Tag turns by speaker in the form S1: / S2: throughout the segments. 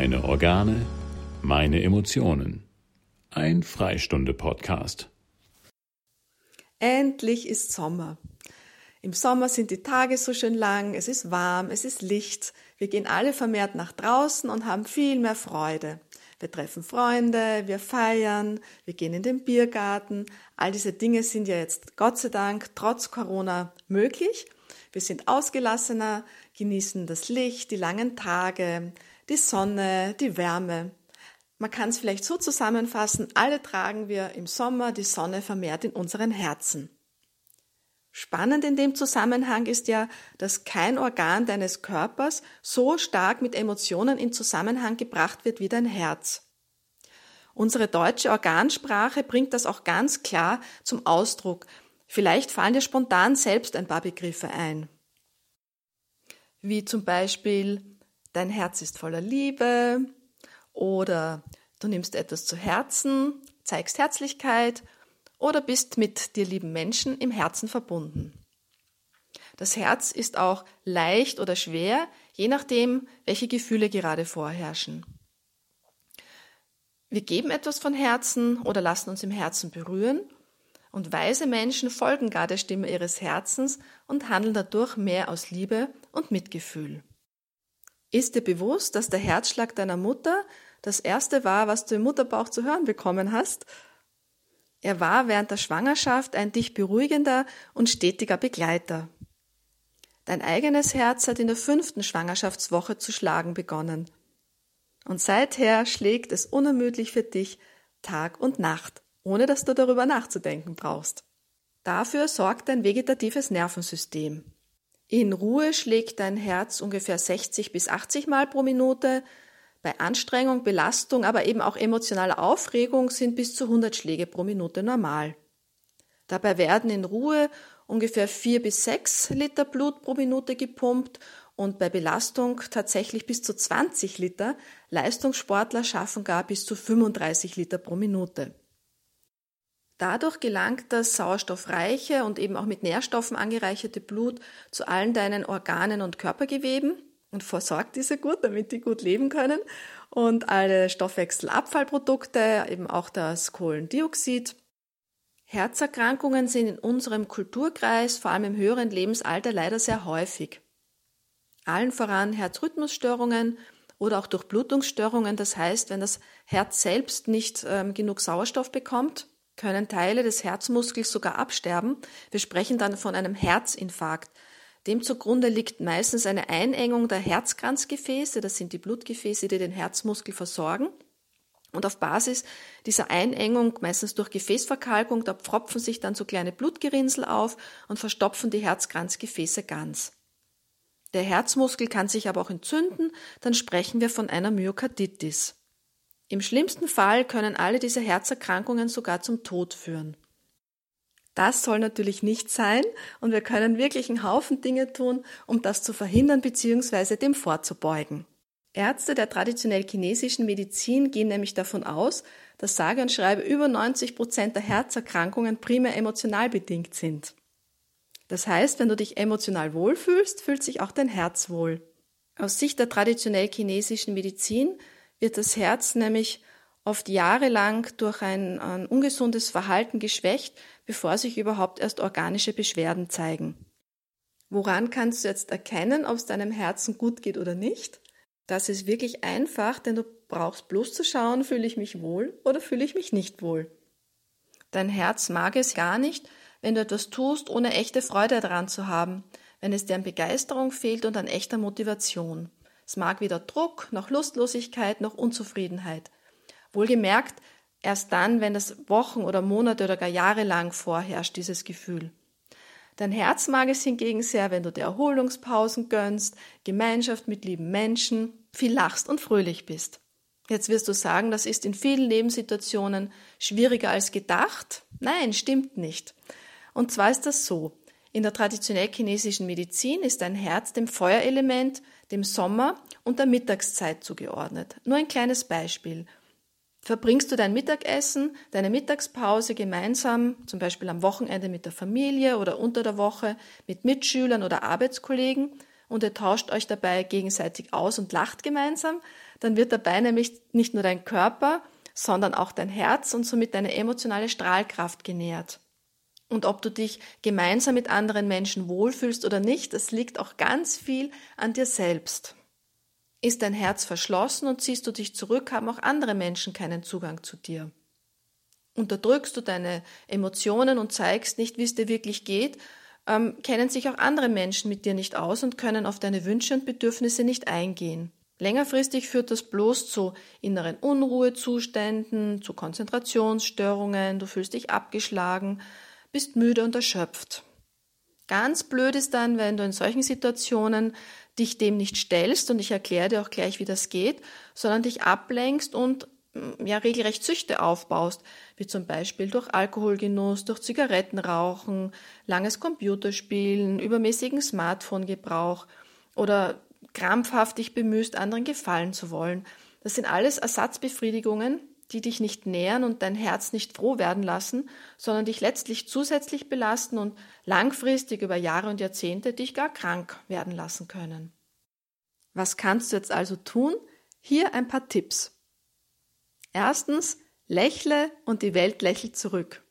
S1: Meine Organe, meine Emotionen. Ein Freistunde-Podcast.
S2: Endlich ist Sommer. Im Sommer sind die Tage so schön lang, es ist warm, es ist Licht. Wir gehen alle vermehrt nach draußen und haben viel mehr Freude. Wir treffen Freunde, wir feiern, wir gehen in den Biergarten. All diese Dinge sind ja jetzt Gott sei Dank trotz Corona möglich. Wir sind ausgelassener, genießen das Licht, die langen Tage, die Sonne, die Wärme. Man kann es vielleicht so zusammenfassen, alle tragen wir im Sommer die Sonne vermehrt in unseren Herzen. Spannend in dem Zusammenhang ist ja, dass kein Organ deines Körpers so stark mit Emotionen in Zusammenhang gebracht wird wie dein Herz. Unsere deutsche Organsprache bringt das auch ganz klar zum Ausdruck. Vielleicht fallen dir spontan selbst ein paar Begriffe ein. Wie zum Beispiel dein Herz ist voller Liebe oder du nimmst etwas zu Herzen, zeigst Herzlichkeit oder bist mit dir lieben Menschen im Herzen verbunden. Das Herz ist auch leicht oder schwer, je nachdem, welche Gefühle gerade vorherrschen. Wir geben etwas von Herzen oder lassen uns im Herzen berühren und weise Menschen folgen gar der Stimme ihres Herzens und handeln dadurch mehr aus Liebe und Mitgefühl. Ist dir bewusst, dass der Herzschlag deiner Mutter das erste war, was du im Mutterbauch zu hören bekommen hast? Er war während der Schwangerschaft ein dich beruhigender und stetiger Begleiter. Dein eigenes Herz hat in der fünften Schwangerschaftswoche zu schlagen begonnen. Und seither schlägt es unermüdlich für dich Tag und Nacht, ohne dass du darüber nachzudenken brauchst. Dafür sorgt dein vegetatives Nervensystem. In Ruhe schlägt dein Herz ungefähr 60 bis 80 Mal pro Minute. Bei Anstrengung, Belastung, aber eben auch emotionaler Aufregung sind bis zu 100 Schläge pro Minute normal. Dabei werden in Ruhe ungefähr 4 bis 6 Liter Blut pro Minute gepumpt und bei Belastung tatsächlich bis zu 20 Liter. Leistungssportler schaffen gar bis zu 35 Liter pro Minute. Dadurch gelangt das sauerstoffreiche und eben auch mit Nährstoffen angereicherte Blut zu allen deinen Organen und Körpergeweben und versorgt diese gut, damit die gut leben können. Und alle Stoffwechselabfallprodukte, eben auch das Kohlendioxid. Herzerkrankungen sind in unserem Kulturkreis, vor allem im höheren Lebensalter, leider sehr häufig. Allen voran Herzrhythmusstörungen oder auch Durchblutungsstörungen. Das heißt, wenn das Herz selbst nicht ähm, genug Sauerstoff bekommt, können Teile des Herzmuskels sogar absterben. Wir sprechen dann von einem Herzinfarkt. Dem zugrunde liegt meistens eine Einengung der Herzkranzgefäße, das sind die Blutgefäße, die den Herzmuskel versorgen. Und auf Basis dieser Einengung, meistens durch Gefäßverkalkung, da pfropfen sich dann so kleine Blutgerinnsel auf und verstopfen die Herzkranzgefäße ganz. Der Herzmuskel kann sich aber auch entzünden, dann sprechen wir von einer Myokarditis. Im schlimmsten Fall können alle diese Herzerkrankungen sogar zum Tod führen. Das soll natürlich nicht sein und wir können wirklich einen Haufen Dinge tun, um das zu verhindern bzw. dem vorzubeugen. Ärzte der traditionell chinesischen Medizin gehen nämlich davon aus, dass sage und schreibe über 90 Prozent der Herzerkrankungen primär emotional bedingt sind. Das heißt, wenn du dich emotional wohlfühlst, fühlt sich auch dein Herz wohl. Aus Sicht der traditionell chinesischen Medizin wird das Herz nämlich oft jahrelang durch ein, ein, ungesundes Verhalten geschwächt, bevor sich überhaupt erst organische Beschwerden zeigen. Woran kannst du jetzt erkennen, ob es deinem Herzen gut geht oder nicht? Das ist wirklich einfach, denn du brauchst bloß zu schauen, fühle ich mich wohl oder fühle ich mich nicht wohl. Dein Herz mag es gar nicht, wenn du etwas tust, ohne echte Freude daran zu haben, wenn es dir an Begeisterung fehlt und an echter Motivation. Es mag weder Druck, noch Lustlosigkeit, noch Unzufriedenheit. Wohlgemerkt, erst dann, wenn das Wochen oder Monate oder gar Jahre lang vorherrscht, dieses Gefühl. Dein Herz mag es hingegen sehr, wenn du dir Erholungspausen gönnst, Gemeinschaft mit lieben Menschen, viel lachst und fröhlich bist. Jetzt wirst du sagen, das ist in vielen Lebenssituationen schwieriger als gedacht. Nein, stimmt nicht. Und zwar ist das so. In der traditionell chinesischen Medizin ist dein Herz dem Feuerelement, dem Sommer und der Mittagszeit zugeordnet. Nur ein kleines Beispiel. Verbringst du dein Mittagessen, deine Mittagspause gemeinsam, zum Beispiel am Wochenende mit der Familie oder unter der Woche mit Mitschülern oder Arbeitskollegen, und ihr tauscht euch dabei gegenseitig aus und lacht gemeinsam, dann wird dabei nämlich nicht nur dein Körper, sondern auch dein Herz und somit deine emotionale Strahlkraft genährt. Und ob du dich gemeinsam mit anderen Menschen wohlfühlst oder nicht, das liegt auch ganz viel an dir selbst. Ist dein Herz verschlossen und ziehst du dich zurück, haben auch andere Menschen keinen Zugang zu dir. Unterdrückst du deine Emotionen und zeigst nicht, wie es dir wirklich geht, ähm, kennen sich auch andere Menschen mit dir nicht aus und können auf deine Wünsche und Bedürfnisse nicht eingehen. Längerfristig führt das bloß zu inneren Unruhezuständen, zu Konzentrationsstörungen, du fühlst dich abgeschlagen, bist müde und erschöpft. Ganz blöd ist dann, wenn du in solchen Situationen dich dem nicht stellst, und ich erkläre dir auch gleich, wie das geht, sondern dich ablenkst und mm, ja regelrecht Süchte aufbaust, wie zum Beispiel durch Alkoholgenuss, durch Zigarettenrauchen, langes Computerspielen, übermäßigen Smartphone-Gebrauch oder krampfhaft dich bemühst, anderen gefallen zu wollen. Das sind alles Ersatzbefriedigungen, die dich nicht nähern und dein Herz nicht froh werden lassen, sondern dich letztlich zusätzlich belasten und langfristig über Jahre und Jahrzehnte dich gar krank werden lassen können. Was kannst du jetzt also tun? Hier ein paar Tipps. Erstens, lächle und die Welt lächelt zurück.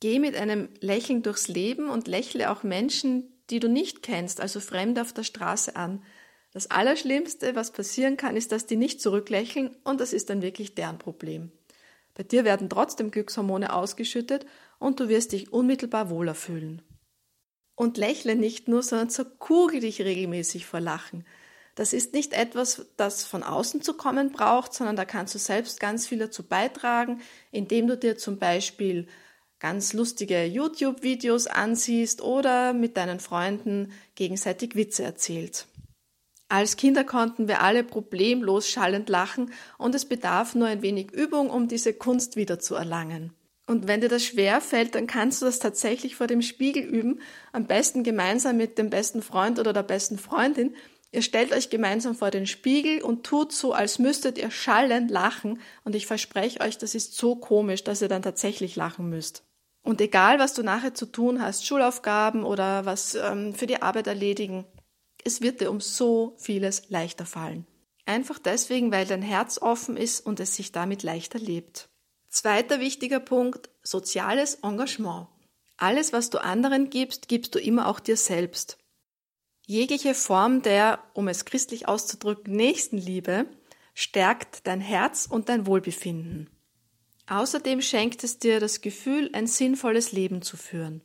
S2: Geh mit einem Lächeln durchs Leben und lächle auch Menschen, die du nicht kennst, also Fremde auf der Straße an. Das Allerschlimmste, was passieren kann, ist, dass die nicht zurücklächeln und das ist dann wirklich deren Problem. Bei dir werden trotzdem Glückshormone ausgeschüttet und du wirst dich unmittelbar wohler fühlen. Und lächle nicht nur, sondern zerkugel dich regelmäßig vor Lachen. Das ist nicht etwas, das von außen zu kommen braucht, sondern da kannst du selbst ganz viel dazu beitragen, indem du dir zum Beispiel ganz lustige YouTube-Videos ansiehst oder mit deinen Freunden gegenseitig Witze erzählst. Als Kinder konnten wir alle problemlos schallend lachen und es bedarf nur ein wenig Übung, um diese Kunst wieder zu erlangen. Und wenn dir das schwer fällt, dann kannst du das tatsächlich vor dem Spiegel üben, am besten gemeinsam mit dem besten Freund oder der besten Freundin. Ihr stellt euch gemeinsam vor den Spiegel und tut so, als müsstet ihr schallend lachen und ich verspreche euch, das ist so komisch, dass ihr dann tatsächlich lachen müsst. Und egal, was du nachher zu tun hast, Schulaufgaben oder was ähm, für die Arbeit erledigen, es wird dir um so vieles leichter fallen. Einfach deswegen, weil dein Herz offen ist und es sich damit leichter lebt. Zweiter wichtiger Punkt, soziales Engagement. Alles, was du anderen gibst, gibst du immer auch dir selbst. Jegliche Form der, um es christlich auszudrücken, Nächstenliebe stärkt dein Herz und dein Wohlbefinden. Außerdem schenkt es dir das Gefühl, ein sinnvolles Leben zu führen.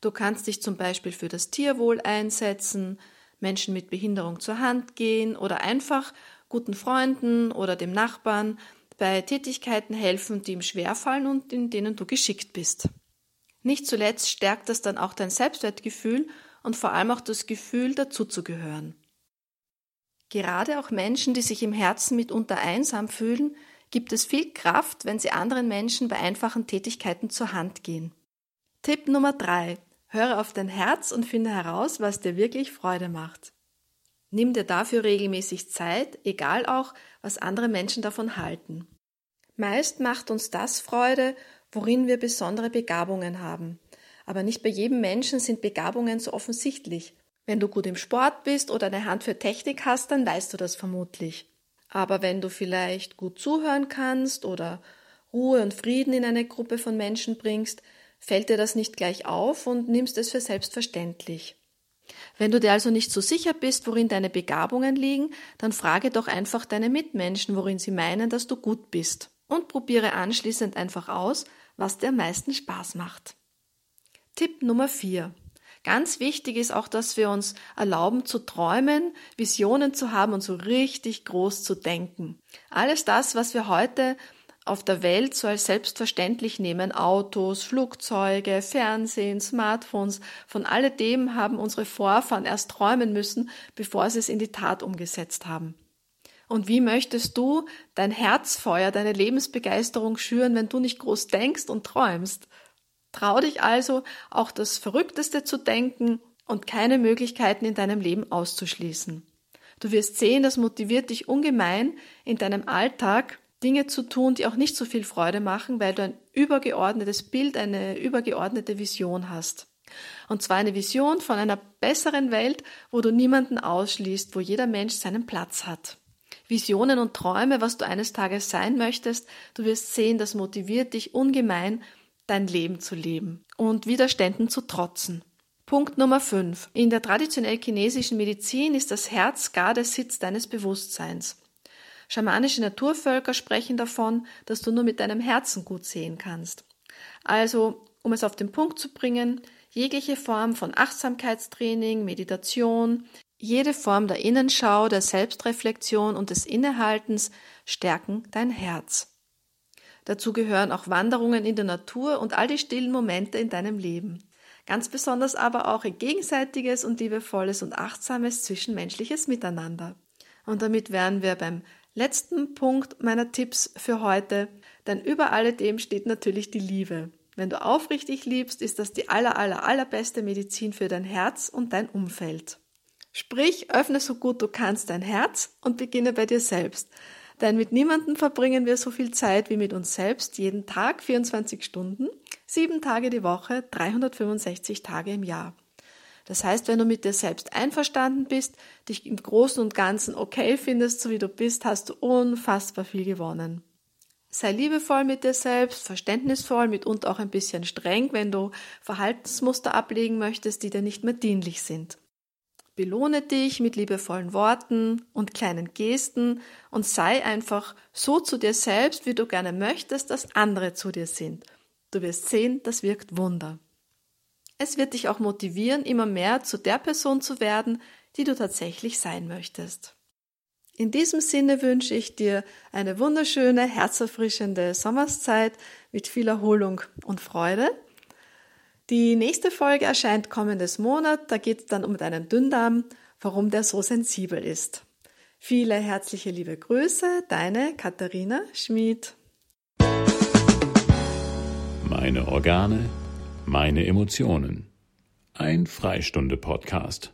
S2: Du kannst dich zum Beispiel für das Tierwohl einsetzen, Menschen mit Behinderung zur Hand gehen oder einfach guten Freunden oder dem Nachbarn bei Tätigkeiten helfen, die ihm schwerfallen und in denen du geschickt bist. Nicht zuletzt stärkt das dann auch dein Selbstwertgefühl und vor allem auch das Gefühl, dazuzugehören. Gerade auch Menschen, die sich im Herzen mitunter einsam fühlen, gibt es viel Kraft, wenn sie anderen Menschen bei einfachen Tätigkeiten zur Hand gehen. Tipp Nummer drei: Höre auf dein Herz und finde heraus, was dir wirklich Freude macht. Nimm dir dafür regelmäßig Zeit, egal auch, was andere Menschen davon halten. Meist macht uns das Freude, worin wir besondere Begabungen haben. Aber nicht bei jedem Menschen sind Begabungen so offensichtlich. Wenn du gut im Sport bist oder eine Hand für Technik hast, dann weißt du das vermutlich. Aber wenn du vielleicht gut zuhören kannst oder Ruhe und Frieden in eine Gruppe von Menschen bringst, fällt dir das nicht gleich auf und nimmst es für selbstverständlich. Wenn du dir also nicht so sicher bist, worin deine Begabungen liegen, dann frage doch einfach deine Mitmenschen, worin sie meinen, dass du gut bist. Und probiere anschließend einfach aus, was dir am meisten Spaß macht. Tipp Nummer 4. Ganz wichtig ist auch, dass wir uns erlauben zu träumen, Visionen zu haben und so richtig groß zu denken. Alles das, was wir heute auf der Welt so als selbstverständlich nehmen. Autos, Flugzeuge, Fernsehen, Smartphones, von alledem haben unsere Vorfahren erst träumen müssen, bevor sie es in die Tat umgesetzt haben. Und wie möchtest du dein Herzfeuer, deine Lebensbegeisterung schüren, wenn du nicht groß denkst und träumst? Trau dich also, auch das Verrückteste zu denken und keine Möglichkeiten in deinem Leben auszuschließen. Du wirst sehen, das motiviert dich ungemein, in deinem Alltag Dinge zu tun, die auch nicht so viel Freude machen, weil du ein übergeordnetes Bild, eine übergeordnete Vision hast. Und zwar eine Vision von einer besseren Welt, wo du niemanden ausschließt, wo jeder Mensch seinen Platz hat. Visionen und Träume, was du eines Tages sein möchtest, du wirst sehen, das motiviert dich ungemein, dein Leben zu leben und Widerständen zu trotzen. Punkt Nummer 5. In der traditionell chinesischen Medizin ist das Herz gar der Sitz deines Bewusstseins. Schamanische Naturvölker sprechen davon, dass du nur mit deinem Herzen gut sehen kannst. Also, um es auf den Punkt zu bringen, jegliche Form von Achtsamkeitstraining, Meditation, jede Form der Innenschau, der Selbstreflexion und des Innehaltens stärken dein Herz. Dazu gehören auch Wanderungen in der Natur und all die stillen Momente in deinem Leben. Ganz besonders aber auch ein gegenseitiges und liebevolles und achtsames zwischenmenschliches Miteinander. Und damit wären wir beim letzten Punkt meiner Tipps für heute, denn über alledem steht natürlich die Liebe. Wenn du aufrichtig liebst, ist das die aller, aller, allerbeste Medizin für dein Herz und dein Umfeld. Sprich, öffne so gut du kannst dein Herz und beginne bei dir selbst. Denn mit niemandem verbringen wir so viel Zeit wie mit uns selbst, jeden Tag 24 Stunden, sieben Tage die Woche, 365 Tage im Jahr. Das heißt, wenn du mit dir selbst einverstanden bist, dich im Großen und Ganzen okay findest, so wie du bist, hast du unfassbar viel gewonnen. Sei liebevoll mit dir selbst, verständnisvoll, mitunter auch ein bisschen streng, wenn du Verhaltensmuster ablegen möchtest, die dir nicht mehr dienlich sind. Belohne dich mit liebevollen Worten und kleinen Gesten und sei einfach so zu dir selbst, wie du gerne möchtest, dass andere zu dir sind. Du wirst sehen, das wirkt Wunder. Es wird dich auch motivieren, immer mehr zu der Person zu werden, die du tatsächlich sein möchtest. In diesem Sinne wünsche ich dir eine wunderschöne, herzerfrischende Sommerszeit mit viel Erholung und Freude. Die nächste Folge erscheint kommendes Monat. Da geht es dann um deinen Dünndarm, warum der so sensibel ist. Viele herzliche liebe Grüße, deine Katharina Schmid.
S1: Meine Organe meine Emotionen. Ein Freistunde-Podcast.